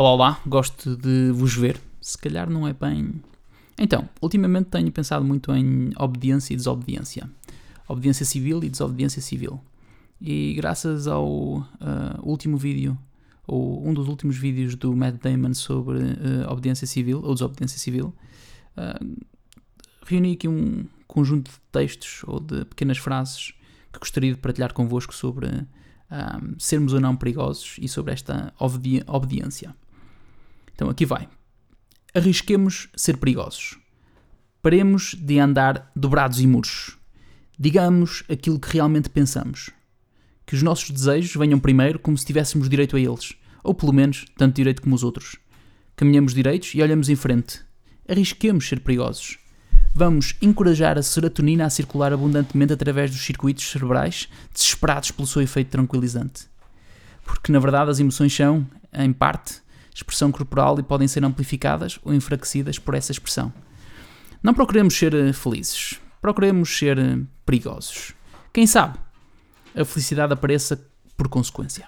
Olá, olá, gosto de vos ver. Se calhar não é bem. Então, ultimamente tenho pensado muito em obediência e desobediência. Obediência civil e desobediência civil. E graças ao uh, último vídeo, ou um dos últimos vídeos do Matt Damon sobre uh, obediência civil, ou desobediência civil, uh, reuni aqui um conjunto de textos ou de pequenas frases que gostaria de partilhar convosco sobre um, sermos ou não perigosos e sobre esta obedi obediência. Então aqui vai. Arrisquemos ser perigosos. Paremos de andar dobrados e murchos. Digamos aquilo que realmente pensamos. Que os nossos desejos venham primeiro como se tivéssemos direito a eles, ou pelo menos tanto direito como os outros. Caminhamos direitos e olhamos em frente. Arrisquemos ser perigosos. Vamos encorajar a serotonina a circular abundantemente através dos circuitos cerebrais, desesperados pelo seu efeito tranquilizante. Porque, na verdade, as emoções são, em parte, expressão corporal e podem ser amplificadas ou enfraquecidas por essa expressão. Não procuremos ser eh, felizes, procuremos ser eh, perigosos. Quem sabe a felicidade apareça por consequência.